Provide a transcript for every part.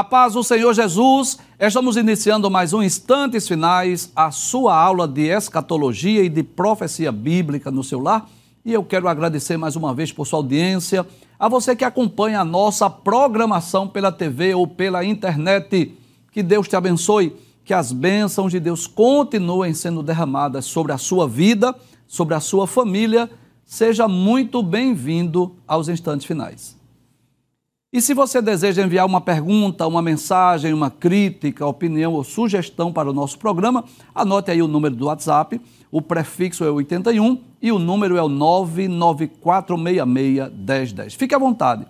A paz do Senhor Jesus, estamos iniciando mais um Instantes Finais, a sua aula de escatologia e de profecia bíblica no seu lar. E eu quero agradecer mais uma vez por sua audiência, a você que acompanha a nossa programação pela TV ou pela internet. Que Deus te abençoe, que as bênçãos de Deus continuem sendo derramadas sobre a sua vida, sobre a sua família. Seja muito bem-vindo aos Instantes Finais. E se você deseja enviar uma pergunta, uma mensagem, uma crítica, opinião ou sugestão para o nosso programa, anote aí o número do WhatsApp, o prefixo é 81 e o número é o 994661010. Fique à vontade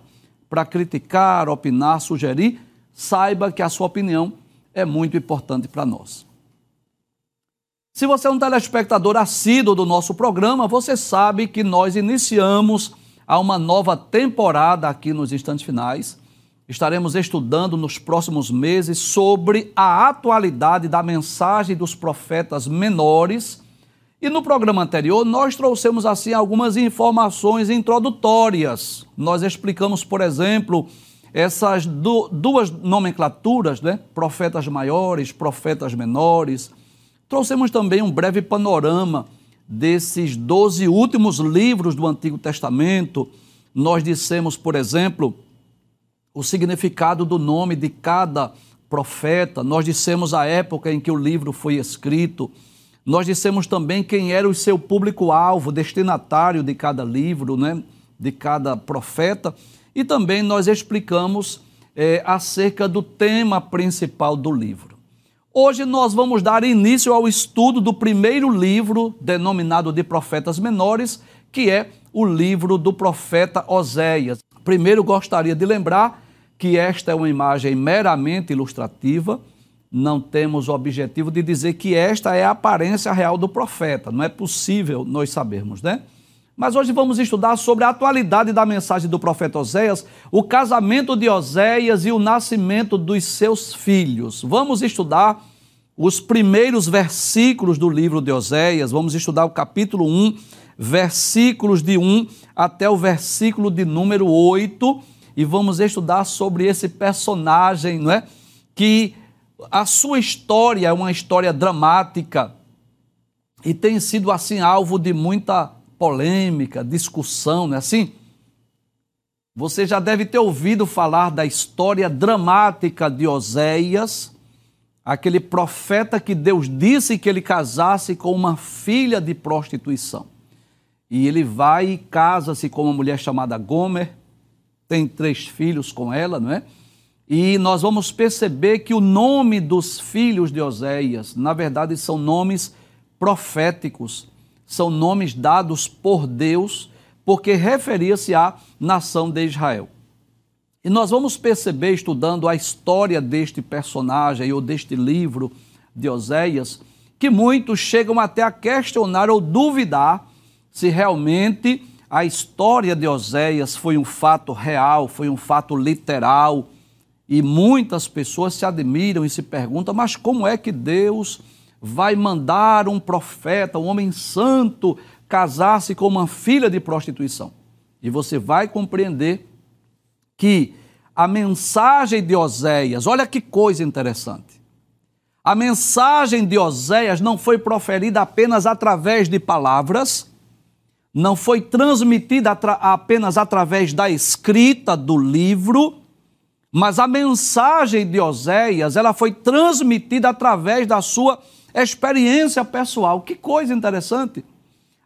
para criticar, opinar, sugerir, saiba que a sua opinião é muito importante para nós. Se você é um telespectador assíduo do nosso programa, você sabe que nós iniciamos a uma nova temporada aqui nos instantes finais. Estaremos estudando nos próximos meses sobre a atualidade da mensagem dos profetas menores. E no programa anterior, nós trouxemos assim algumas informações introdutórias. Nós explicamos, por exemplo, essas duas nomenclaturas, né? profetas maiores, profetas menores. Trouxemos também um breve panorama desses doze últimos livros do Antigo Testamento, nós dissemos, por exemplo, o significado do nome de cada profeta, nós dissemos a época em que o livro foi escrito, nós dissemos também quem era o seu público-alvo, destinatário de cada livro, né, de cada profeta, e também nós explicamos é, acerca do tema principal do livro. Hoje nós vamos dar início ao estudo do primeiro livro, denominado de Profetas Menores, que é o livro do profeta Oséias. Primeiro gostaria de lembrar que esta é uma imagem meramente ilustrativa, não temos o objetivo de dizer que esta é a aparência real do profeta, não é possível nós sabermos, né? Mas hoje vamos estudar sobre a atualidade da mensagem do profeta Oséias, o casamento de Oséias e o nascimento dos seus filhos. Vamos estudar os primeiros versículos do livro de Oséias, vamos estudar o capítulo 1, versículos de 1 até o versículo de número 8, e vamos estudar sobre esse personagem, não é? Que a sua história é uma história dramática e tem sido assim alvo de muita polêmica, discussão, não é assim? Você já deve ter ouvido falar da história dramática de Oséias, aquele profeta que Deus disse que ele casasse com uma filha de prostituição. E ele vai e casa-se com uma mulher chamada Gomer, tem três filhos com ela, não é? E nós vamos perceber que o nome dos filhos de Oséias, na verdade, são nomes proféticos são nomes dados por Deus, porque referia-se à nação de Israel. E nós vamos perceber, estudando a história deste personagem ou deste livro de Oséias, que muitos chegam até a questionar ou duvidar se realmente a história de Oséias foi um fato real, foi um fato literal. E muitas pessoas se admiram e se perguntam: mas como é que Deus vai mandar um profeta, um homem santo, casar-se com uma filha de prostituição. E você vai compreender que a mensagem de Oséias, olha que coisa interessante. A mensagem de Oséias não foi proferida apenas através de palavras, não foi transmitida apenas através da escrita do livro, mas a mensagem de Oséias, ela foi transmitida através da sua experiência pessoal. Que coisa interessante.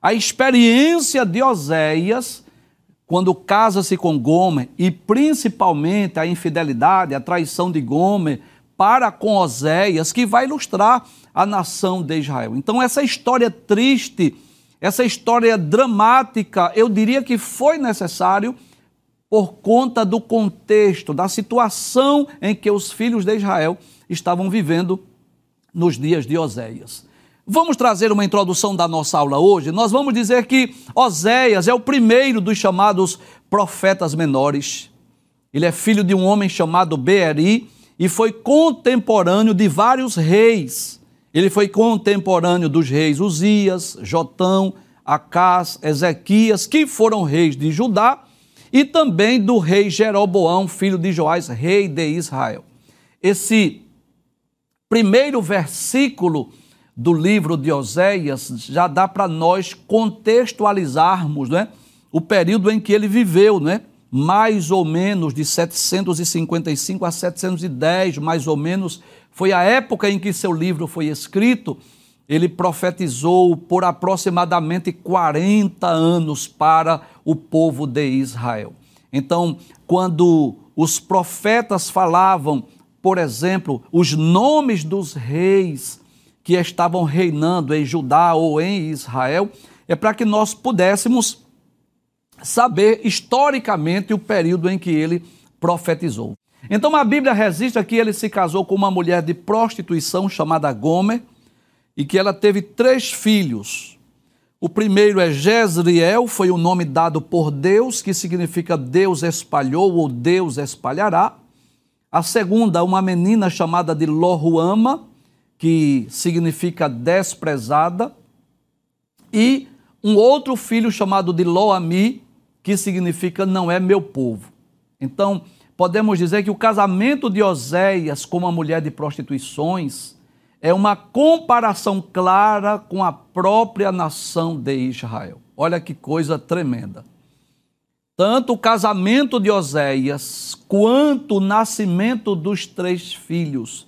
A experiência de Oséias, quando casa-se com Gomer, e principalmente a infidelidade, a traição de Gomer para com Oséias, que vai ilustrar a nação de Israel. Então, essa história triste, essa história dramática, eu diria que foi necessário por conta do contexto, da situação em que os filhos de Israel estavam vivendo nos dias de Oséias. Vamos trazer uma introdução da nossa aula hoje. Nós vamos dizer que Oséias é o primeiro dos chamados profetas menores. Ele é filho de um homem chamado Beeri e foi contemporâneo de vários reis. Ele foi contemporâneo dos reis Uzias, Jotão, Acás, Ezequias, que foram reis de Judá, e também do rei Jeroboão, filho de Joás, rei de Israel. esse primeiro versículo do livro de Oséias já dá para nós contextualizarmos né, o período em que ele viveu, né? mais ou menos de 755 a 710, mais ou menos, foi a época em que seu livro foi escrito. Ele profetizou por aproximadamente 40 anos para o povo de Israel. Então, quando os profetas falavam, por exemplo, os nomes dos reis que estavam reinando em Judá ou em Israel, é para que nós pudéssemos saber historicamente o período em que ele profetizou. Então a Bíblia registra que ele se casou com uma mulher de prostituição chamada Gomer e que ela teve três filhos. O primeiro é Jezreel, foi o nome dado por Deus, que significa Deus espalhou ou Deus espalhará. A segunda, uma menina chamada de Lohuama, que significa desprezada. E um outro filho chamado de Loami, que significa não é meu povo. Então, podemos dizer que o casamento de Oséias com uma mulher de prostituições é uma comparação clara com a própria nação de Israel. Olha que coisa tremenda. Tanto o casamento de Oséias quanto o nascimento dos três filhos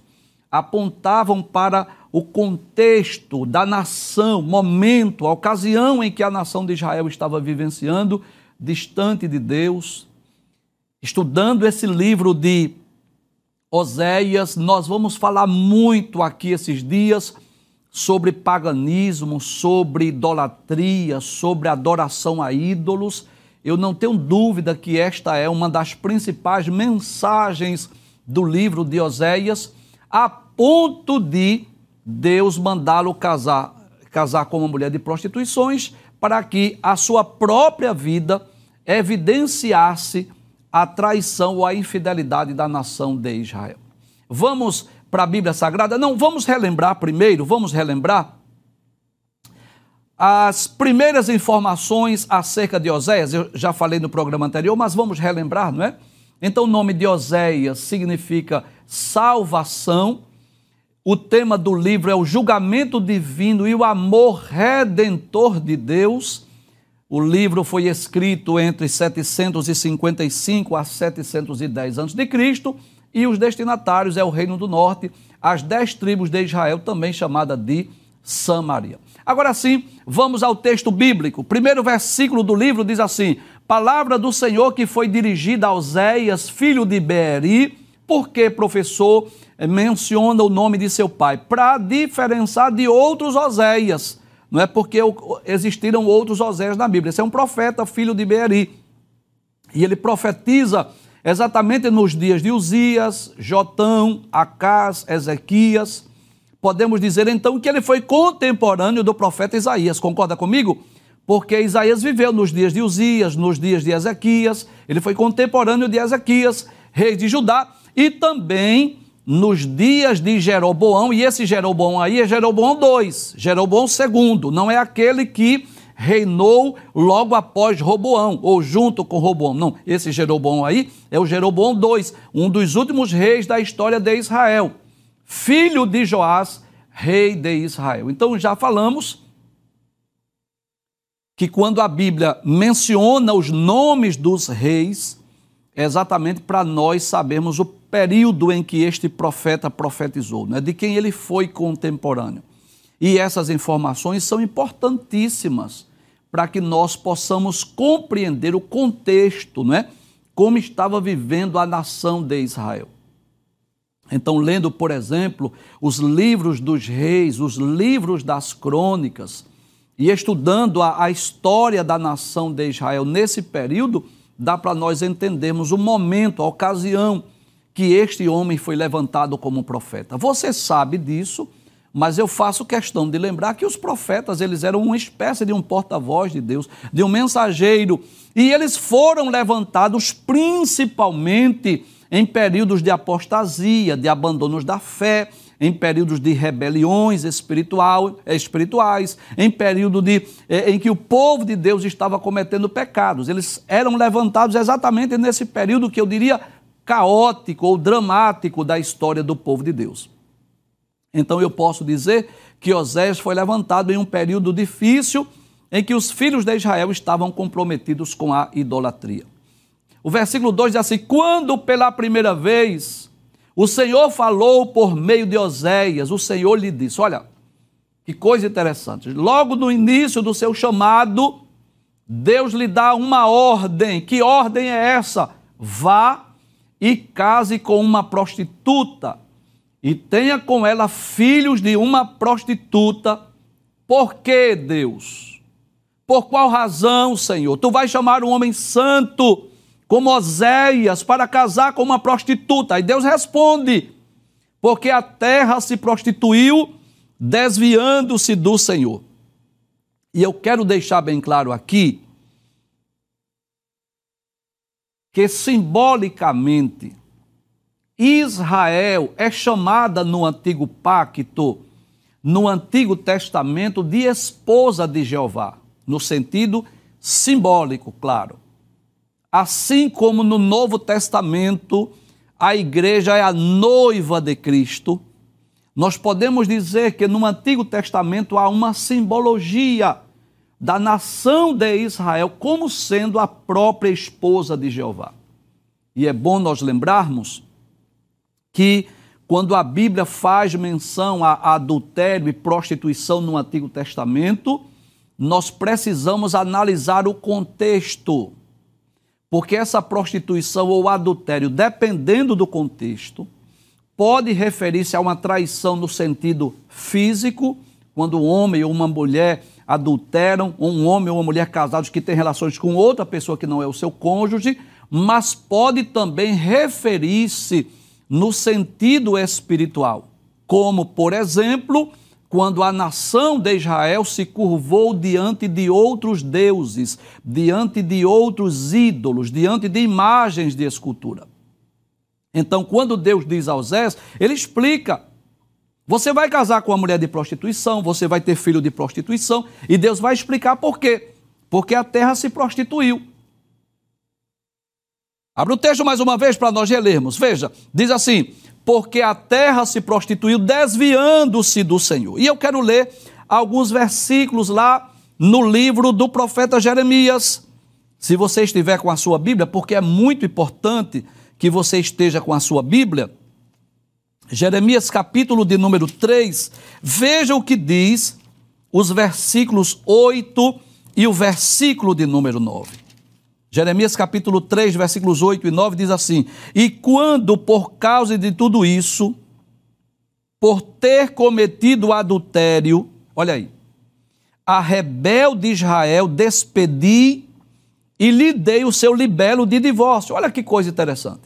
apontavam para o contexto da nação, momento, a ocasião em que a nação de Israel estava vivenciando distante de Deus, estudando esse livro de Oséias, nós vamos falar muito aqui esses dias sobre paganismo, sobre idolatria, sobre adoração a ídolos. Eu não tenho dúvida que esta é uma das principais mensagens do livro de Oséias, a ponto de Deus mandá-lo casar, casar com uma mulher de prostituições para que a sua própria vida evidenciasse a traição ou a infidelidade da nação de Israel. Vamos para a Bíblia Sagrada? Não, vamos relembrar primeiro, vamos relembrar as primeiras informações acerca de Oséias. Eu já falei no programa anterior, mas vamos relembrar, não é? Então, o nome de Oséias significa salvação o tema do livro é o julgamento divino e o amor redentor de Deus. O livro foi escrito entre 755 a 710 a.C. e os destinatários é o Reino do Norte, as dez tribos de Israel, também chamada de Samaria. Agora sim, vamos ao texto bíblico. Primeiro versículo do livro diz assim: Palavra do Senhor que foi dirigida a Oséias, filho de Beeri, porque professor menciona o nome de seu pai, para diferenciar de outros Oséias. Não é porque existiram outros Oséias na Bíblia. Esse é um profeta, filho de Beeri. E ele profetiza exatamente nos dias de Uzias, Jotão, Acás, Ezequias. Podemos dizer então que ele foi contemporâneo do profeta Isaías. Concorda comigo? Porque Isaías viveu nos dias de Uzias, nos dias de Ezequias. Ele foi contemporâneo de Ezequias, rei de Judá, e também nos dias de Jeroboão, e esse Jeroboão aí é Jeroboão II, Jeroboão II, não é aquele que reinou logo após Roboão, ou junto com Roboão. Não, esse Jeroboão aí é o Jeroboão II, um dos últimos reis da história de Israel, filho de Joás, rei de Israel. Então já falamos que quando a Bíblia menciona os nomes dos reis, é exatamente para nós sabermos o período em que este profeta profetizou, né, de quem ele foi contemporâneo. E essas informações são importantíssimas para que nós possamos compreender o contexto, não é? Como estava vivendo a nação de Israel. Então, lendo, por exemplo, os livros dos reis, os livros das crônicas, e estudando a, a história da nação de Israel nesse período, dá para nós entendermos o momento, a ocasião que este homem foi levantado como profeta. Você sabe disso, mas eu faço questão de lembrar que os profetas, eles eram uma espécie de um porta-voz de Deus, de um mensageiro, e eles foram levantados principalmente em períodos de apostasia, de abandonos da fé, em períodos de rebeliões espiritual, espirituais, em período de, eh, em que o povo de Deus estava cometendo pecados. Eles eram levantados exatamente nesse período que eu diria caótico ou dramático da história do povo de Deus. Então eu posso dizer que Osés foi levantado em um período difícil em que os filhos de Israel estavam comprometidos com a idolatria. O versículo 2 diz assim: Quando pela primeira vez o Senhor falou por meio de Oséias, o Senhor lhe disse: Olha, que coisa interessante. Logo no início do seu chamado, Deus lhe dá uma ordem. Que ordem é essa? Vá e case com uma prostituta e tenha com ela filhos de uma prostituta. Por que, Deus? Por qual razão, Senhor? Tu vais chamar um homem santo como Oséias para casar com uma prostituta. E Deus responde: porque a terra se prostituiu, desviando-se do Senhor. E eu quero deixar bem claro aqui que simbolicamente Israel é chamada no antigo pacto, no Antigo Testamento, de esposa de Jeová, no sentido simbólico, claro. Assim como no Novo Testamento, a igreja é a noiva de Cristo, nós podemos dizer que no Antigo Testamento há uma simbologia da nação de Israel como sendo a própria esposa de Jeová. E é bom nós lembrarmos que quando a Bíblia faz menção a adultério e prostituição no Antigo Testamento, nós precisamos analisar o contexto. Porque essa prostituição ou adultério, dependendo do contexto, pode referir-se a uma traição no sentido físico, quando um homem ou uma mulher adulteram, ou um homem ou uma mulher casados que têm relações com outra pessoa que não é o seu cônjuge, mas pode também referir-se no sentido espiritual, como, por exemplo, quando a nação de Israel se curvou diante de outros deuses, diante de outros ídolos, diante de imagens de escultura. Então, quando Deus diz a Osés, ele explica: você vai casar com uma mulher de prostituição, você vai ter filho de prostituição, e Deus vai explicar por quê. Porque a terra se prostituiu. Abra o texto mais uma vez para nós relermos. Veja, diz assim: porque a terra se prostituiu desviando-se do Senhor. E eu quero ler alguns versículos lá no livro do profeta Jeremias. Se você estiver com a sua Bíblia, porque é muito importante que você esteja com a sua Bíblia. Jeremias capítulo de número 3, veja o que diz os versículos 8 e o versículo de número 9. Jeremias capítulo 3, versículos 8 e 9 diz assim: E quando por causa de tudo isso, por ter cometido adultério, olha aí, a rebelde Israel despedi e lhe dei o seu libelo de divórcio. Olha que coisa interessante.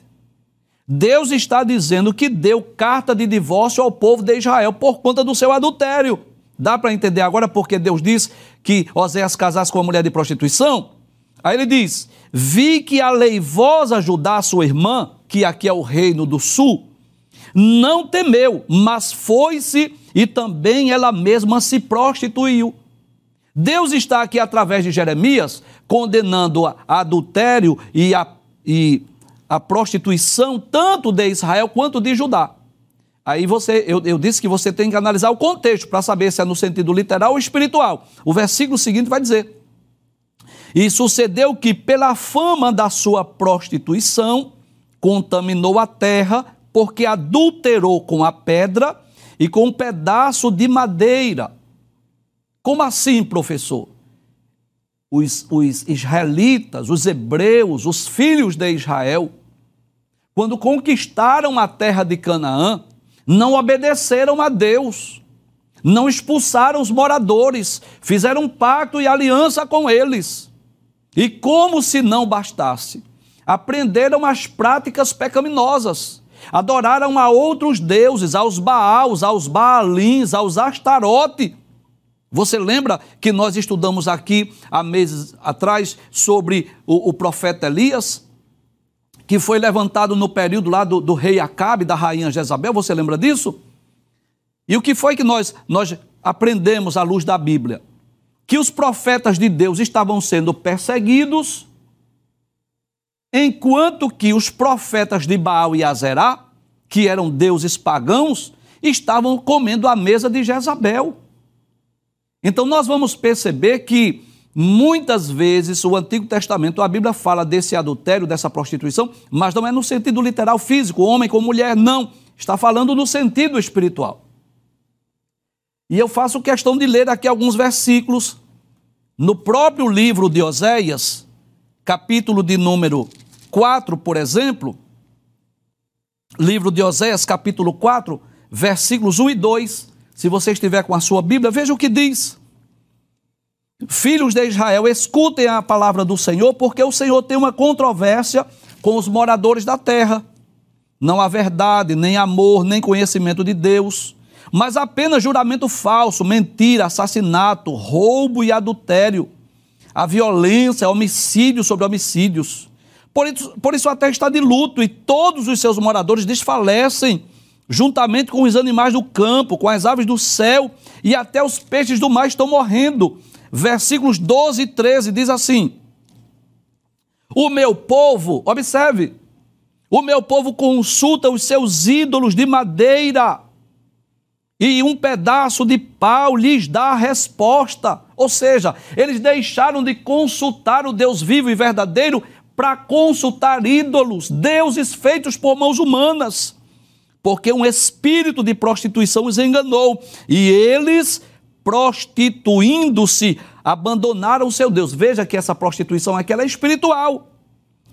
Deus está dizendo que deu carta de divórcio ao povo de Israel por conta do seu adultério. Dá para entender agora porque Deus diz que Oséias casasse com uma mulher de prostituição? Aí ele diz: Vi que a leivosa Judá, sua irmã, que aqui é o reino do sul, não temeu, mas foi-se e também ela mesma se prostituiu. Deus está aqui através de Jeremias condenando a adultério e a, e a prostituição tanto de Israel quanto de Judá. Aí você, eu, eu disse que você tem que analisar o contexto para saber se é no sentido literal ou espiritual. O versículo seguinte vai dizer: e sucedeu que, pela fama da sua prostituição, contaminou a terra, porque adulterou com a pedra e com um pedaço de madeira. Como assim, professor? Os, os israelitas, os hebreus, os filhos de Israel, quando conquistaram a terra de Canaã, não obedeceram a Deus, não expulsaram os moradores, fizeram um pacto e aliança com eles. E como se não bastasse, aprenderam as práticas pecaminosas, adoraram a outros deuses, aos Baals, aos Baalins, aos Astarote. Você lembra que nós estudamos aqui há meses atrás sobre o, o profeta Elias? Que foi levantado no período lá do, do rei Acabe, da rainha Jezabel, você lembra disso? E o que foi que nós, nós aprendemos à luz da Bíblia? Que os profetas de Deus estavam sendo perseguidos enquanto que os profetas de Baal e Azerá, que eram deuses pagãos, estavam comendo à mesa de Jezabel. Então nós vamos perceber que muitas vezes o Antigo Testamento, a Bíblia fala desse adultério, dessa prostituição, mas não é no sentido literal físico, homem com mulher, não. Está falando no sentido espiritual. E eu faço questão de ler aqui alguns versículos no próprio livro de Oséias, capítulo de número 4, por exemplo, livro de Oséias, capítulo 4, versículos 1 e 2. Se você estiver com a sua Bíblia, veja o que diz. Filhos de Israel, escutem a palavra do Senhor, porque o Senhor tem uma controvérsia com os moradores da terra. Não há verdade, nem amor, nem conhecimento de Deus, mas apenas juramento falso, mentira, assassinato, roubo e adultério. A violência, homicídio sobre homicídios. Por isso, por isso até está de luto e todos os seus moradores desfalecem, juntamente com os animais do campo, com as aves do céu e até os peixes do mar estão morrendo. Versículos 12 e 13 diz assim: O meu povo, observe, o meu povo consulta os seus ídolos de madeira e um pedaço de pau lhes dá a resposta. Ou seja, eles deixaram de consultar o Deus vivo e verdadeiro para consultar ídolos, deuses feitos por mãos humanas, porque um espírito de prostituição os enganou e eles, prostituindo-se, abandonaram o seu Deus. Veja que essa prostituição aqui é espiritual.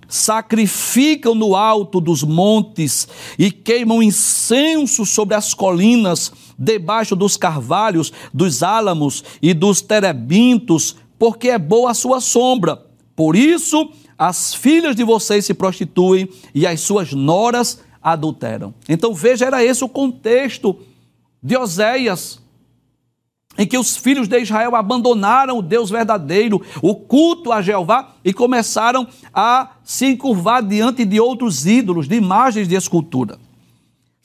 Sacrificam no alto dos montes e queimam incenso sobre as colinas, debaixo dos carvalhos, dos álamos e dos terebintos, porque é boa a sua sombra. Por isso, as filhas de vocês se prostituem e as suas noras adulteram. Então veja, era esse o contexto de Oséias, em que os filhos de Israel abandonaram o Deus verdadeiro, o culto a Jeová e começaram a se encurvar diante de outros ídolos, de imagens de escultura.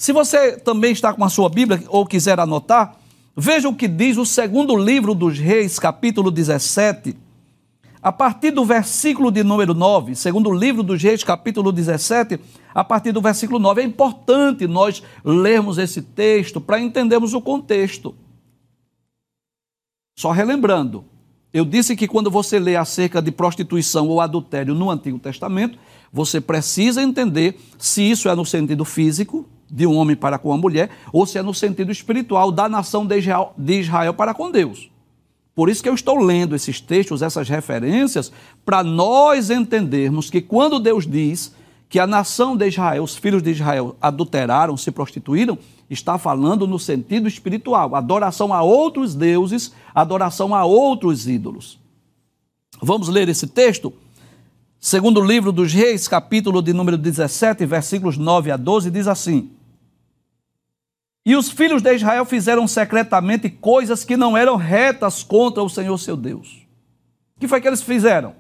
Se você também está com a sua Bíblia ou quiser anotar, veja o que diz o segundo livro dos Reis, capítulo 17, a partir do versículo de número 9, segundo livro dos Reis, capítulo 17, a partir do versículo 9. É importante nós lermos esse texto para entendermos o contexto. Só relembrando, eu disse que quando você lê acerca de prostituição ou adultério no Antigo Testamento, você precisa entender se isso é no sentido físico, de um homem para com a mulher, ou se é no sentido espiritual da nação de Israel, para com Deus. Por isso que eu estou lendo esses textos, essas referências, para nós entendermos que quando Deus diz que a nação de Israel, os filhos de Israel, adulteraram, se prostituíram, está falando no sentido espiritual, adoração a outros deuses, adoração a outros ídolos. Vamos ler esse texto? Segundo o livro dos Reis, capítulo de número 17, versículos 9 a 12, diz assim: e os filhos de Israel fizeram secretamente coisas que não eram retas contra o Senhor seu Deus. O que foi que eles fizeram?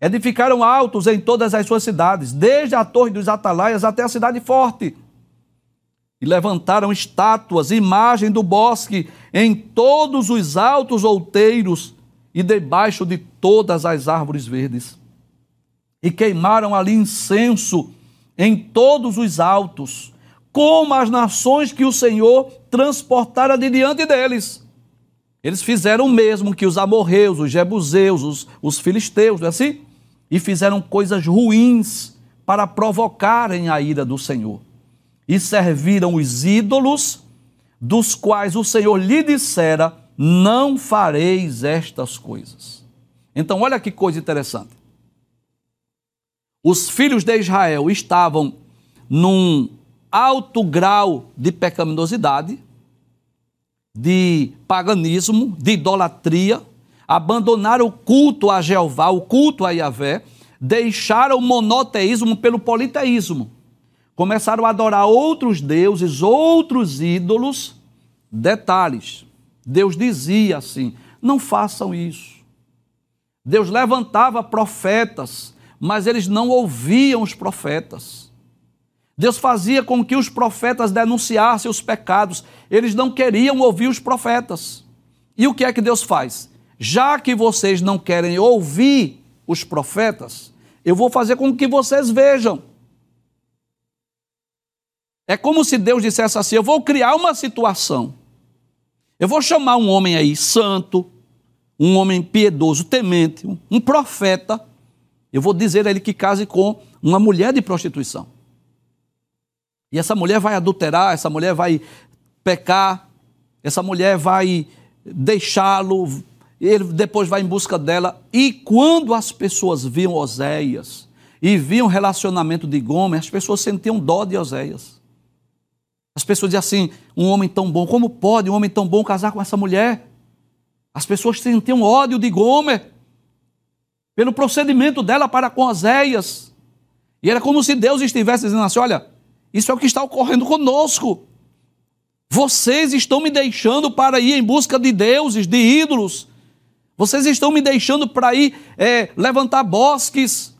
Edificaram altos em todas as suas cidades, desde a torre dos atalaias até a cidade forte. E levantaram estátuas, imagem do bosque, em todos os altos outeiros e debaixo de todas as árvores verdes. E queimaram ali incenso em todos os altos como as nações que o Senhor transportara de diante deles. Eles fizeram o mesmo que os amorreus, os jebuseus, os, os filisteus, não é assim? E fizeram coisas ruins para provocarem a ira do Senhor. E serviram os ídolos, dos quais o Senhor lhe dissera: Não fareis estas coisas. Então, olha que coisa interessante. Os filhos de Israel estavam num alto grau de pecaminosidade, de paganismo, de idolatria, abandonaram o culto a Jeová, o culto a Yahvé, deixaram o monoteísmo pelo politeísmo. Começaram a adorar outros deuses, outros ídolos. Detalhes: Deus dizia assim: não façam isso. Deus levantava profetas, mas eles não ouviam os profetas. Deus fazia com que os profetas denunciassem os pecados. Eles não queriam ouvir os profetas. E o que é que Deus faz? Já que vocês não querem ouvir os profetas, eu vou fazer com que vocês vejam. É como se Deus dissesse assim: eu vou criar uma situação. Eu vou chamar um homem aí santo, um homem piedoso, temente, um profeta. Eu vou dizer a ele que case com uma mulher de prostituição. E essa mulher vai adulterar, essa mulher vai pecar, essa mulher vai deixá-lo, ele depois vai em busca dela. E quando as pessoas viam Oséias e viam o relacionamento de Gomer, as pessoas sentiam dó de Oséias. As pessoas diziam assim: um homem tão bom, como pode um homem tão bom casar com essa mulher? As pessoas sentiam ódio de Gomer pelo procedimento dela para com Oséias. E era como se Deus estivesse dizendo assim: olha, isso é o que está ocorrendo conosco. Vocês estão me deixando para ir em busca de deuses, de ídolos. Vocês estão me deixando para ir é, levantar bosques,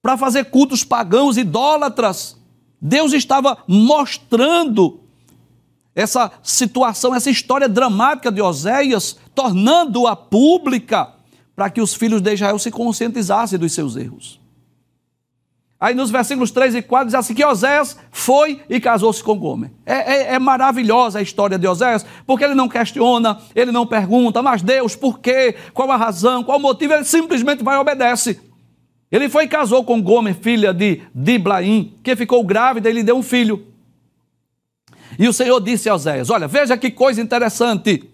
para fazer cultos pagãos, idólatras. Deus estava mostrando essa situação, essa história dramática de Oséias, tornando-a pública, para que os filhos de Israel se conscientizassem dos seus erros. Aí nos versículos 3 e 4 diz assim que Oséias foi e casou-se com Gomer. É, é, é, maravilhosa a história de Oséias, porque ele não questiona, ele não pergunta, mas Deus, por quê? Qual a razão? Qual o motivo? Ele simplesmente vai e obedece. Ele foi e casou com Gomer, filha de Diblaim, que ficou grávida e lhe deu um filho. E o Senhor disse a Oséias: Olha, veja que coisa interessante.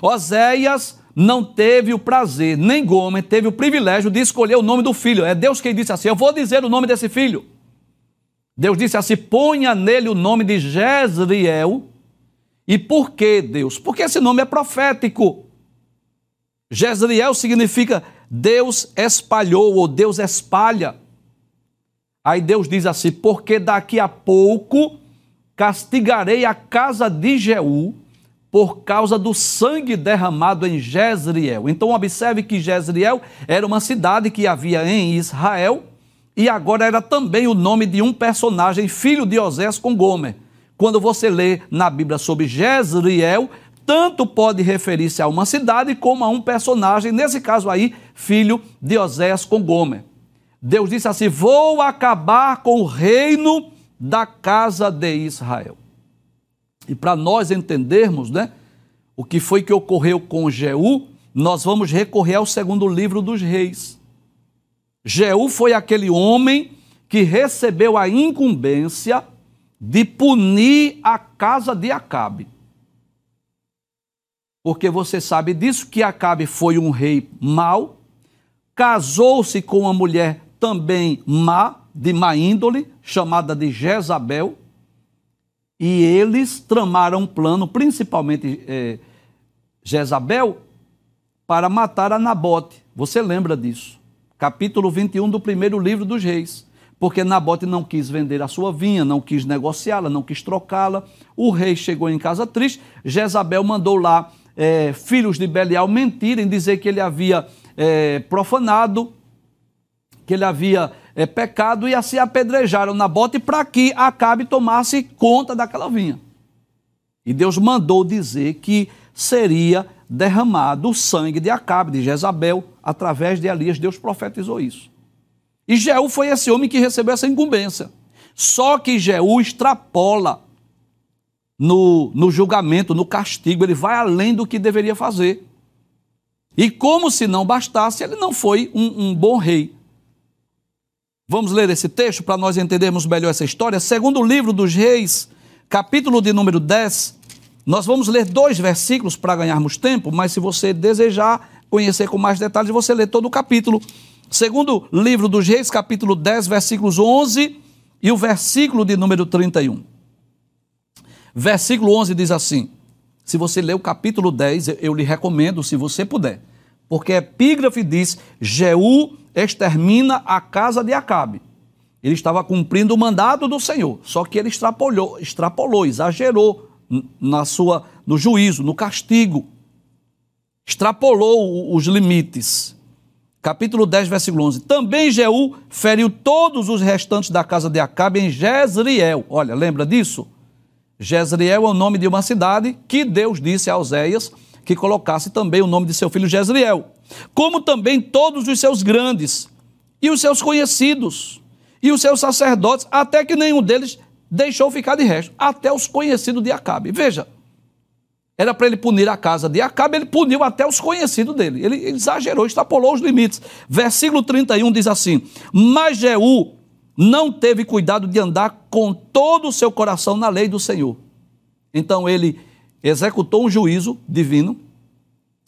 Oséias não teve o prazer, nem Gomer teve o privilégio de escolher o nome do filho. É Deus quem disse assim: Eu vou dizer o nome desse filho. Deus disse assim: ponha nele o nome de Jezreel. E por que Deus? Porque esse nome é profético. Jezreel significa Deus espalhou ou Deus espalha. Aí Deus diz assim: porque daqui a pouco castigarei a casa de Jeú por causa do sangue derramado em Jezreel. Então observe que Jezreel era uma cidade que havia em Israel e agora era também o nome de um personagem, filho de Osés com Gomer. Quando você lê na Bíblia sobre Jezreel, tanto pode referir-se a uma cidade como a um personagem, nesse caso aí, filho de Osés com Gomer. Deus disse assim: Vou acabar com o reino da casa de Israel. E para nós entendermos né, o que foi que ocorreu com Jeú, nós vamos recorrer ao segundo livro dos reis. Jeú foi aquele homem que recebeu a incumbência de punir a casa de Acabe. Porque você sabe disso que Acabe foi um rei mau, casou-se com uma mulher também má, de má índole, chamada de Jezabel, e eles tramaram um plano, principalmente é, Jezabel, para matar a Nabote. Você lembra disso? Capítulo 21 do primeiro livro dos reis. Porque Nabote não quis vender a sua vinha, não quis negociá-la, não quis trocá-la. O rei chegou em casa triste. Jezabel mandou lá é, filhos de Belial mentirem, dizer que ele havia é, profanado, que ele havia é, pecado e assim apedrejaram Nabote para que Acabe tomasse conta daquela vinha. E Deus mandou dizer que seria derramado o sangue de Acabe, de Jezabel, através de Elias. Deus profetizou isso. E Jeú foi esse homem que recebeu essa incumbência. Só que Jeú extrapola no, no julgamento, no castigo, ele vai além do que deveria fazer. E como se não bastasse, ele não foi um, um bom rei. Vamos ler esse texto para nós entendermos melhor essa história. Segundo o livro dos Reis, capítulo de número 10, nós vamos ler dois versículos para ganharmos tempo, mas se você desejar conhecer com mais detalhes, você lê todo o capítulo. Segundo livro dos Reis, capítulo 10, versículos 11 e o versículo de número 31. Versículo 11 diz assim: Se você ler o capítulo 10, eu lhe recomendo, se você puder, porque epígrafe diz: Jeú extermina a casa de Acabe. Ele estava cumprindo o mandato do Senhor, só que ele extrapolou, extrapolou, exagerou na sua, no juízo, no castigo. Extrapolou os limites. Capítulo 10, versículo 11. Também Jeú feriu todos os restantes da casa de Acabe em Jezreel. Olha, lembra disso? Jezreel é o nome de uma cidade que Deus disse a Oséias que colocasse também o nome de seu filho Jezreel como também todos os seus grandes, e os seus conhecidos, e os seus sacerdotes, até que nenhum deles deixou ficar de resto, até os conhecidos de Acabe. Veja, era para ele punir a casa de Acabe, ele puniu até os conhecidos dele. Ele exagerou, extrapolou os limites. Versículo 31 diz assim: Mas Jeú não teve cuidado de andar com todo o seu coração na lei do Senhor. Então ele executou um juízo divino,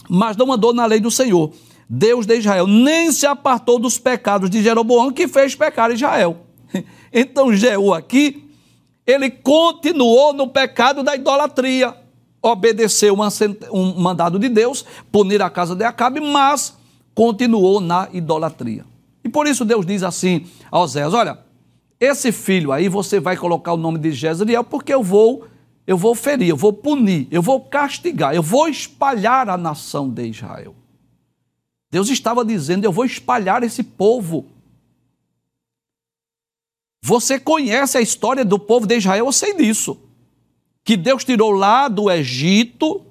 mas não andou na lei do Senhor, Deus de Israel, nem se apartou dos pecados de Jeroboão, que fez pecar Israel. Então Jeú aqui, ele continuou no pecado da idolatria obedeceu um mandado de Deus, punir a casa de Acabe, mas continuou na idolatria. E por isso Deus diz assim a Oséias: Olha, esse filho aí você vai colocar o nome de Jezreel, porque eu vou, eu vou ferir, eu vou punir, eu vou castigar, eu vou espalhar a nação de Israel. Deus estava dizendo: Eu vou espalhar esse povo. Você conhece a história do povo de Israel, eu sei disso que Deus tirou lá do Egito,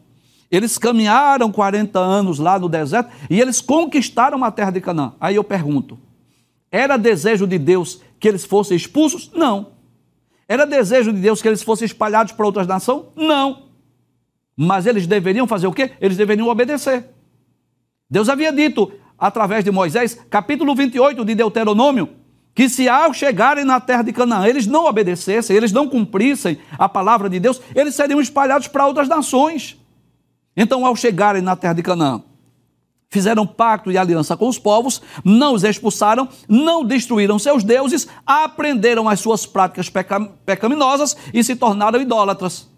eles caminharam 40 anos lá no deserto e eles conquistaram a terra de Canaã. Aí eu pergunto: era desejo de Deus que eles fossem expulsos? Não. Era desejo de Deus que eles fossem espalhados para outras nações? Não. Mas eles deveriam fazer o quê? Eles deveriam obedecer. Deus havia dito, através de Moisés, capítulo 28 de Deuteronômio, que se ao chegarem na terra de Canaã eles não obedecessem, eles não cumprissem a palavra de Deus, eles seriam espalhados para outras nações. Então, ao chegarem na terra de Canaã, fizeram pacto e aliança com os povos, não os expulsaram, não destruíram seus deuses, aprenderam as suas práticas pecaminosas e se tornaram idólatras.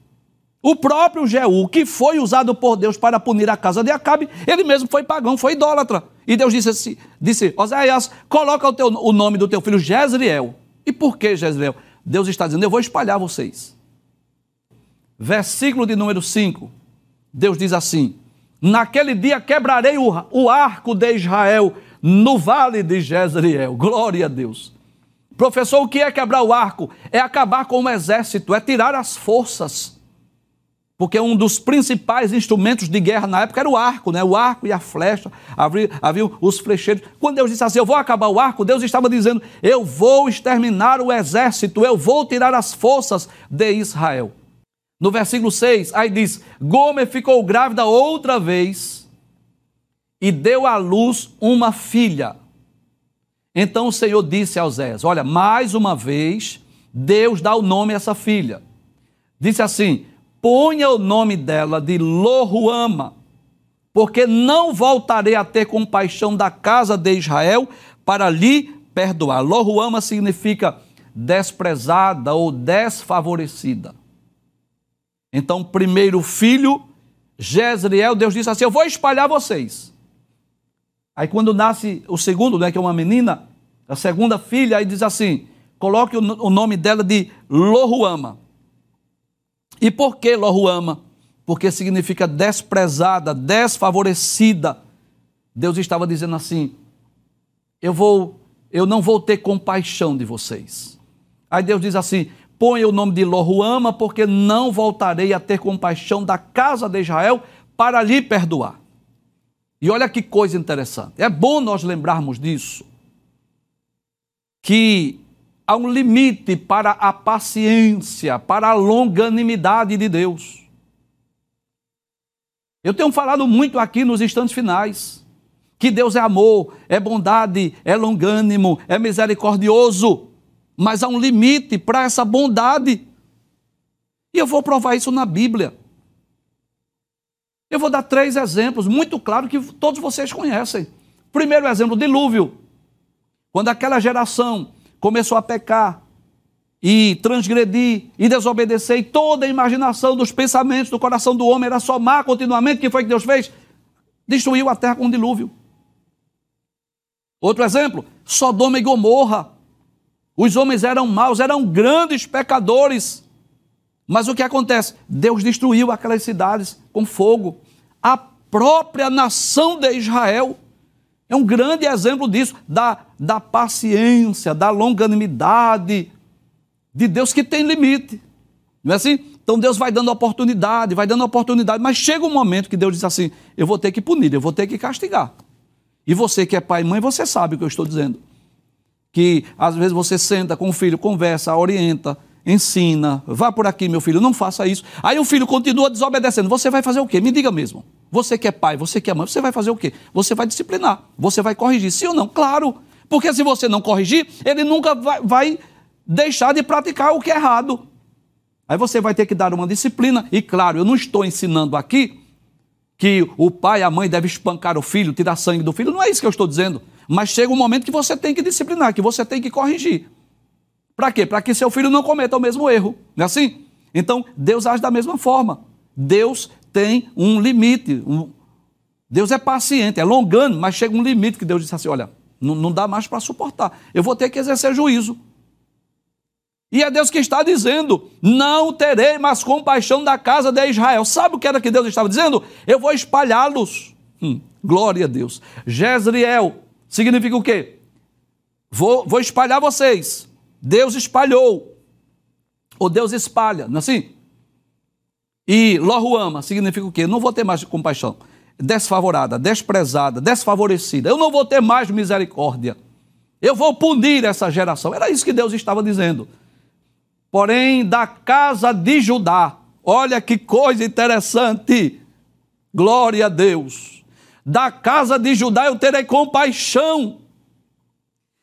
O próprio Jeú, que foi usado por Deus para punir a casa de Acabe, ele mesmo foi pagão, foi idólatra. E Deus disse assim, disse, Oséias, coloca o, teu, o nome do teu filho Jezreel. E por que Jezreel? Deus está dizendo, eu vou espalhar vocês. Versículo de número 5, Deus diz assim, naquele dia quebrarei o, o arco de Israel no vale de Jezreel. Glória a Deus. Professor, o que é quebrar o arco? É acabar com o exército, é tirar as forças porque um dos principais instrumentos de guerra na época era o arco, né? o arco e a flecha, havia, havia os flecheiros. Quando Deus disse assim, eu vou acabar o arco, Deus estava dizendo, eu vou exterminar o exército, eu vou tirar as forças de Israel. No versículo 6, aí diz, Gomer ficou grávida outra vez e deu à luz uma filha. Então o Senhor disse a Osés, olha, mais uma vez, Deus dá o nome a essa filha. Disse assim, ponha o nome dela de Lohuama, porque não voltarei a ter compaixão da casa de Israel para lhe perdoar. Lohuama significa desprezada ou desfavorecida. Então, primeiro filho, Jezreel, Deus disse assim: Eu vou espalhar vocês. Aí, quando nasce o segundo, né, que é uma menina, a segunda filha, aí diz assim: coloque o nome dela de Lohuama. E por que Lohuama? Porque significa desprezada, desfavorecida. Deus estava dizendo assim: eu vou, eu não vou ter compaixão de vocês. Aí Deus diz assim: põe o nome de Lohuama, porque não voltarei a ter compaixão da casa de Israel para lhe perdoar. E olha que coisa interessante. É bom nós lembrarmos disso. Que há um limite para a paciência, para a longanimidade de Deus. Eu tenho falado muito aqui nos instantes finais que Deus é amor, é bondade, é longânimo, é misericordioso, mas há um limite para essa bondade. E eu vou provar isso na Bíblia. Eu vou dar três exemplos muito claros que todos vocês conhecem. Primeiro exemplo, dilúvio. Quando aquela geração começou a pecar e transgredir e desobedecer, e toda a imaginação dos pensamentos do coração do homem era só má continuamente, o que foi que Deus fez? Destruiu a terra com um dilúvio. Outro exemplo, Sodoma e Gomorra. Os homens eram maus, eram grandes pecadores. Mas o que acontece? Deus destruiu aquelas cidades com fogo. A própria nação de Israel é um grande exemplo disso, da, da paciência, da longanimidade de Deus que tem limite. Não é assim? Então Deus vai dando oportunidade, vai dando oportunidade, mas chega um momento que Deus diz assim: eu vou ter que punir, eu vou ter que castigar. E você que é pai e mãe, você sabe o que eu estou dizendo. Que às vezes você senta com o filho, conversa, orienta, ensina, vá por aqui, meu filho, não faça isso. Aí o filho continua desobedecendo. Você vai fazer o quê? Me diga mesmo. Você que é pai, você que é mãe, você vai fazer o quê? Você vai disciplinar, você vai corrigir, sim ou não? Claro. Porque se você não corrigir, ele nunca vai, vai deixar de praticar o que é errado. Aí você vai ter que dar uma disciplina. E claro, eu não estou ensinando aqui que o pai e a mãe devem espancar o filho, tirar sangue do filho. Não é isso que eu estou dizendo. Mas chega um momento que você tem que disciplinar, que você tem que corrigir. Para quê? Para que seu filho não cometa o mesmo erro. Não é assim? Então, Deus age da mesma forma. Deus tem um limite. Um... Deus é paciente, é longano, mas chega um limite que Deus disse assim: olha, não, não dá mais para suportar. Eu vou ter que exercer juízo. E é Deus que está dizendo: não terei mais compaixão da casa de Israel. Sabe o que era que Deus estava dizendo? Eu vou espalhá-los. Hum, glória a Deus. Jezreel significa o quê? Vou, vou espalhar vocês. Deus espalhou. Ou Deus espalha, não é assim? E Lohuama significa o quê? Não vou ter mais compaixão. Desfavorada, desprezada, desfavorecida. Eu não vou ter mais misericórdia. Eu vou punir essa geração. Era isso que Deus estava dizendo. Porém, da casa de Judá, olha que coisa interessante. Glória a Deus. Da casa de Judá eu terei compaixão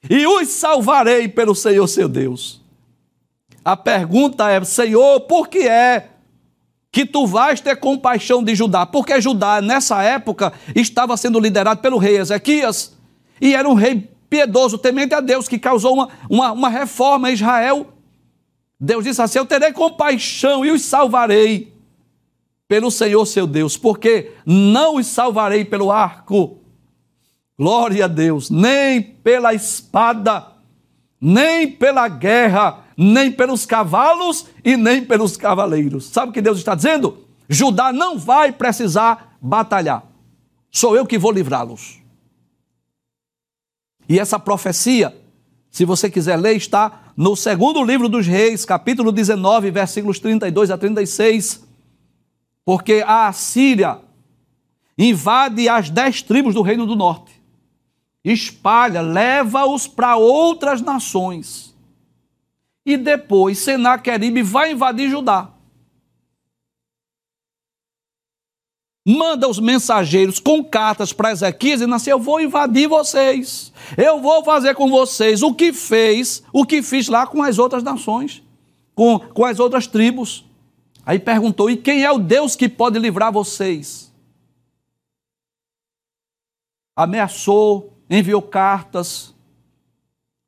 e os salvarei pelo Senhor seu Deus. A pergunta é: Senhor, por que é que tu vais ter compaixão de Judá? Porque Judá, nessa época, estava sendo liderado pelo rei Ezequias e era um rei piedoso, temente a Deus, que causou uma, uma, uma reforma em Israel. Deus disse assim: Eu terei compaixão e os salvarei pelo Senhor seu Deus, porque não os salvarei pelo arco, Glória a Deus, nem pela espada, nem pela guerra, nem pelos cavalos e nem pelos cavaleiros. Sabe o que Deus está dizendo? Judá não vai precisar batalhar. Sou eu que vou livrá-los. E essa profecia, se você quiser ler, está no segundo livro dos Reis, capítulo 19, versículos 32 a 36. Porque a Assíria invade as dez tribos do reino do norte espalha, leva-os para outras nações. E depois Senaqueribe vai invadir Judá. Manda os mensageiros com cartas para Ezequias e assim: Eu vou invadir vocês. Eu vou fazer com vocês o que fez, o que fiz lá com as outras nações, com, com as outras tribos. Aí perguntou: E quem é o Deus que pode livrar vocês? Ameaçou, enviou cartas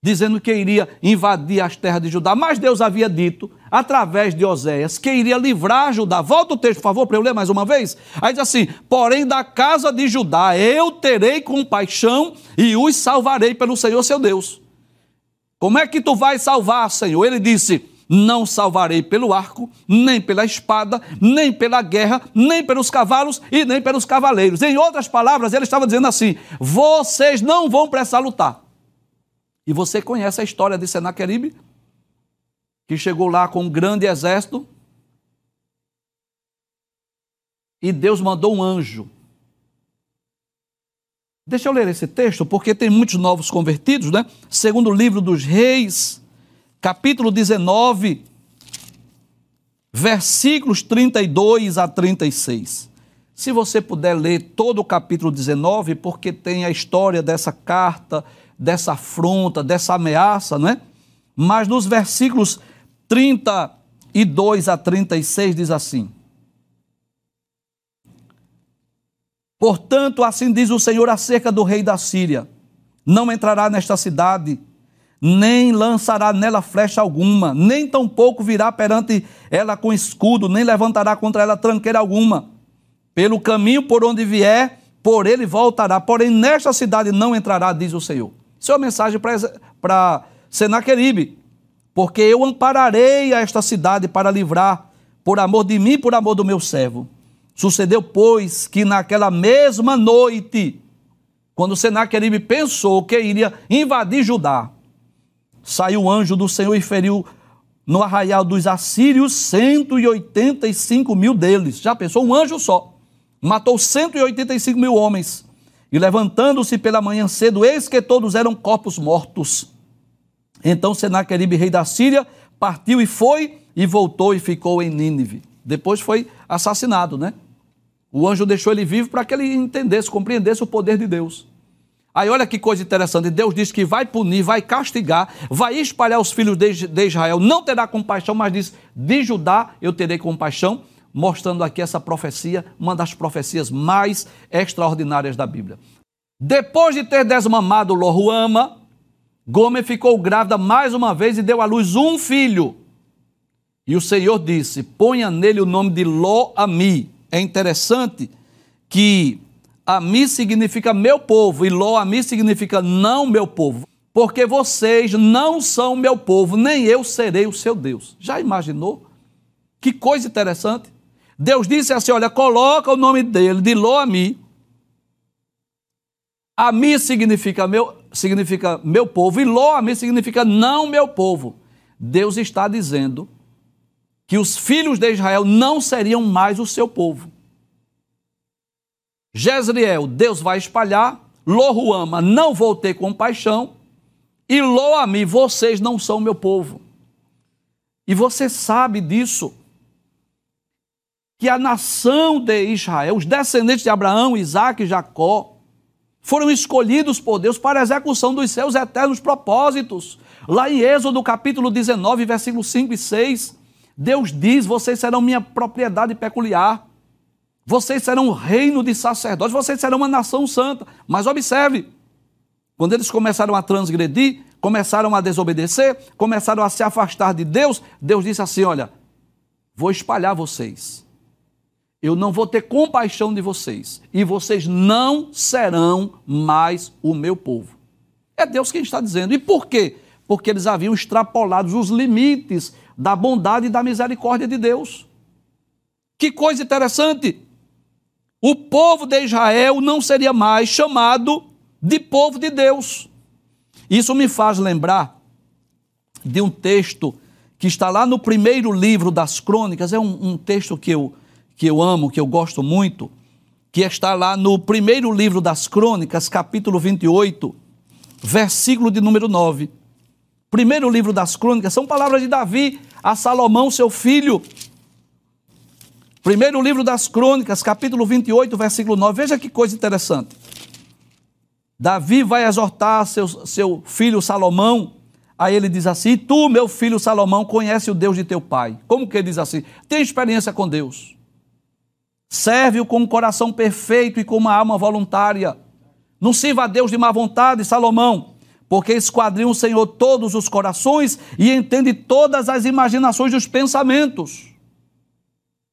dizendo que iria invadir as terras de Judá, mas Deus havia dito, através de Oséias, que iria livrar Judá. Volta o texto, por favor, para eu ler mais uma vez. Aí diz assim: Porém, da casa de Judá eu terei compaixão e os salvarei pelo Senhor seu Deus. Como é que tu vais salvar, Senhor? Ele disse: não salvarei pelo arco, nem pela espada, nem pela guerra, nem pelos cavalos e nem pelos cavaleiros. Em outras palavras, ele estava dizendo assim: vocês não vão precisar lutar. E você conhece a história de Senaqueribe, que chegou lá com um grande exército e Deus mandou um anjo. Deixa eu ler esse texto, porque tem muitos novos convertidos, né? Segundo o livro dos reis, capítulo 19, versículos 32 a 36. Se você puder ler todo o capítulo 19, porque tem a história dessa carta, dessa afronta, dessa ameaça, não é? Mas nos versículos 32 a 36 diz assim: Portanto, assim diz o Senhor acerca do rei da Síria: Não entrará nesta cidade nem lançará nela flecha alguma, nem tampouco virá perante ela com escudo, nem levantará contra ela tranqueira alguma. Pelo caminho por onde vier, por ele voltará. Porém, nesta cidade não entrará, diz o Senhor. Isso é uma mensagem para Senaqueribe. Porque eu ampararei a esta cidade para livrar, por amor de mim, por amor do meu servo. Sucedeu, pois, que naquela mesma noite, quando Senaqueribe pensou que iria invadir Judá, saiu o anjo do Senhor e feriu no arraial dos assírios 185 mil deles. Já pensou? Um anjo só. Matou 185 mil homens. E levantando-se pela manhã cedo, eis que todos eram corpos mortos. Então Senaqueribe, rei da Síria, partiu e foi e voltou e ficou em Nínive. Depois foi assassinado, né? O anjo deixou ele vivo para que ele entendesse, compreendesse o poder de Deus. Aí olha que coisa interessante, Deus diz que vai punir, vai castigar, vai espalhar os filhos de Israel, não terá compaixão, mas diz, de Judá eu terei compaixão, mostrando aqui essa profecia, uma das profecias mais extraordinárias da Bíblia. Depois de ter desmamado Lohuama, Gomer ficou grávida mais uma vez e deu à luz um filho. E o Senhor disse: ponha nele o nome de Lo-Ami. É interessante que Ami significa meu povo e Lo-Ami significa não meu povo. Porque vocês não são meu povo, nem eu serei o seu Deus. Já imaginou? Que coisa interessante. Deus disse assim: olha, coloca o nome dele de Lo-Ami. Ami significa meu, significa meu povo e Lo-Ami significa não meu povo. Deus está dizendo que os filhos de Israel não seriam mais o seu povo. Jezreel, Deus vai espalhar, Lohuama, não vou ter compaixão, e Loami, vocês não são meu povo. E você sabe disso, que a nação de Israel, os descendentes de Abraão, Isaac e Jacó, foram escolhidos por Deus para a execução dos seus eternos propósitos. Lá em Êxodo capítulo 19, versículos 5 e 6, Deus diz: vocês serão minha propriedade peculiar. Vocês serão um reino de sacerdotes, vocês serão uma nação santa. Mas observe, quando eles começaram a transgredir, começaram a desobedecer, começaram a se afastar de Deus, Deus disse assim: Olha, vou espalhar vocês. Eu não vou ter compaixão de vocês. E vocês não serão mais o meu povo. É Deus quem está dizendo. E por quê? Porque eles haviam extrapolado os limites da bondade e da misericórdia de Deus. Que coisa interessante! O povo de Israel não seria mais chamado de povo de Deus. Isso me faz lembrar de um texto que está lá no primeiro livro das crônicas, é um, um texto que eu, que eu amo, que eu gosto muito, que está lá no primeiro livro das crônicas, capítulo 28, versículo de número 9. Primeiro livro das crônicas, são palavras de Davi a Salomão, seu filho. Primeiro livro das crônicas, capítulo 28, versículo 9. Veja que coisa interessante. Davi vai exortar seu, seu filho Salomão. Aí ele diz assim: Tu, meu filho Salomão, conhece o Deus de teu pai. Como que ele diz assim? Tem experiência com Deus. Serve-o com um coração perfeito e com uma alma voluntária. Não sirva a Deus de má vontade, Salomão porque esquadrinha o Senhor todos os corações e entende todas as imaginações dos pensamentos.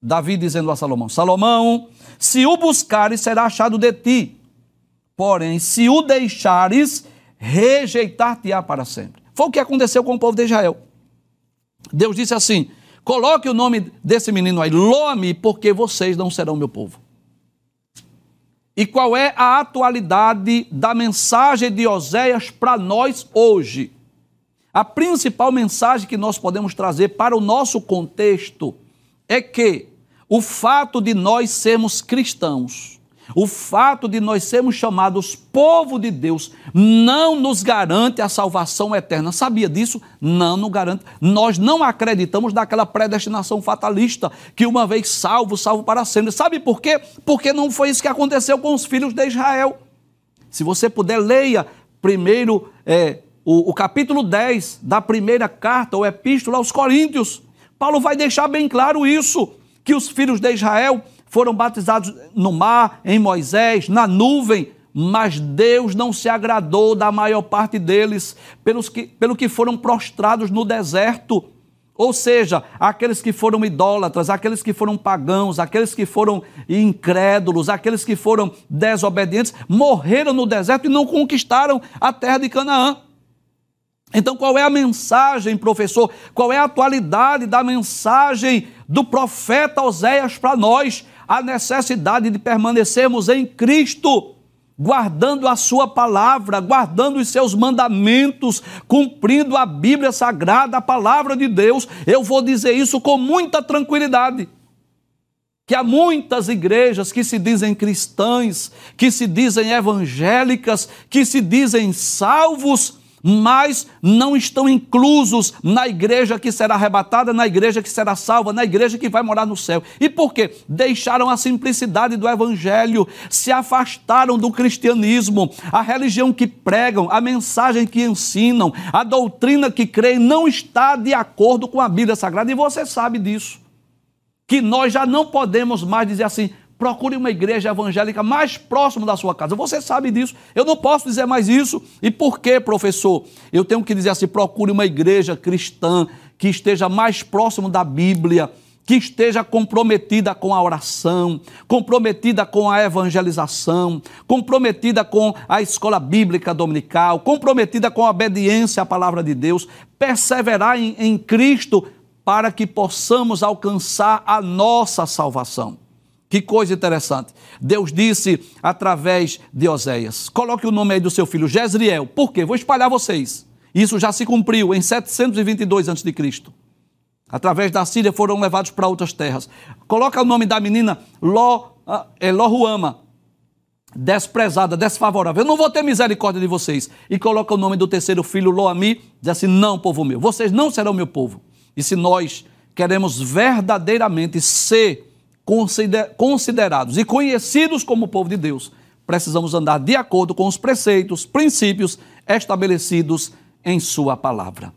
Davi dizendo a Salomão: Salomão, se o buscares, será achado de ti. Porém, se o deixares, rejeitar-te-á para sempre. Foi o que aconteceu com o povo de Israel. Deus disse assim: coloque o nome desse menino aí, Lome, porque vocês não serão meu povo. E qual é a atualidade da mensagem de Oséias para nós hoje? A principal mensagem que nós podemos trazer para o nosso contexto é que o fato de nós sermos cristãos, o fato de nós sermos chamados povo de Deus não nos garante a salvação eterna. Sabia disso? Não nos garante. Nós não acreditamos naquela predestinação fatalista que uma vez salvo, salvo para sempre. Sabe por quê? Porque não foi isso que aconteceu com os filhos de Israel. Se você puder, leia primeiro é, o, o capítulo 10 da primeira carta ou epístola aos Coríntios. Paulo vai deixar bem claro isso, que os filhos de Israel foram batizados no mar, em Moisés, na nuvem, mas Deus não se agradou da maior parte deles, pelos que, pelo que foram prostrados no deserto. Ou seja, aqueles que foram idólatras, aqueles que foram pagãos, aqueles que foram incrédulos, aqueles que foram desobedientes, morreram no deserto e não conquistaram a terra de Canaã. Então, qual é a mensagem, professor? Qual é a atualidade da mensagem do profeta Oséias para nós? A necessidade de permanecermos em Cristo, guardando a Sua palavra, guardando os seus mandamentos, cumprindo a Bíblia Sagrada, a palavra de Deus. Eu vou dizer isso com muita tranquilidade. Que há muitas igrejas que se dizem cristãs, que se dizem evangélicas, que se dizem salvos, mas não estão inclusos na igreja que será arrebatada, na igreja que será salva, na igreja que vai morar no céu. E por quê? Deixaram a simplicidade do evangelho, se afastaram do cristianismo, a religião que pregam, a mensagem que ensinam, a doutrina que creem não está de acordo com a Bíblia Sagrada e você sabe disso. Que nós já não podemos mais dizer assim, Procure uma igreja evangélica mais próxima da sua casa. Você sabe disso. Eu não posso dizer mais isso. E por que, professor? Eu tenho que dizer assim: procure uma igreja cristã que esteja mais próximo da Bíblia, que esteja comprometida com a oração, comprometida com a evangelização, comprometida com a escola bíblica dominical, comprometida com a obediência à palavra de Deus, perseverar em, em Cristo para que possamos alcançar a nossa salvação. Que coisa interessante. Deus disse através de Oséias: coloque o nome aí do seu filho, Jezriel. Por quê? Vou espalhar vocês. Isso já se cumpriu em 722 a.C. Através da Síria foram levados para outras terras. Coloca o nome da menina Ló, é, Lohuama, desprezada, desfavorável. Eu não vou ter misericórdia de vocês. E coloca o nome do terceiro filho, Loami, diz assim: Não, povo meu, vocês não serão meu povo. E se nós queremos verdadeiramente ser considerados e conhecidos como povo de Deus, precisamos andar de acordo com os preceitos, princípios estabelecidos em Sua palavra.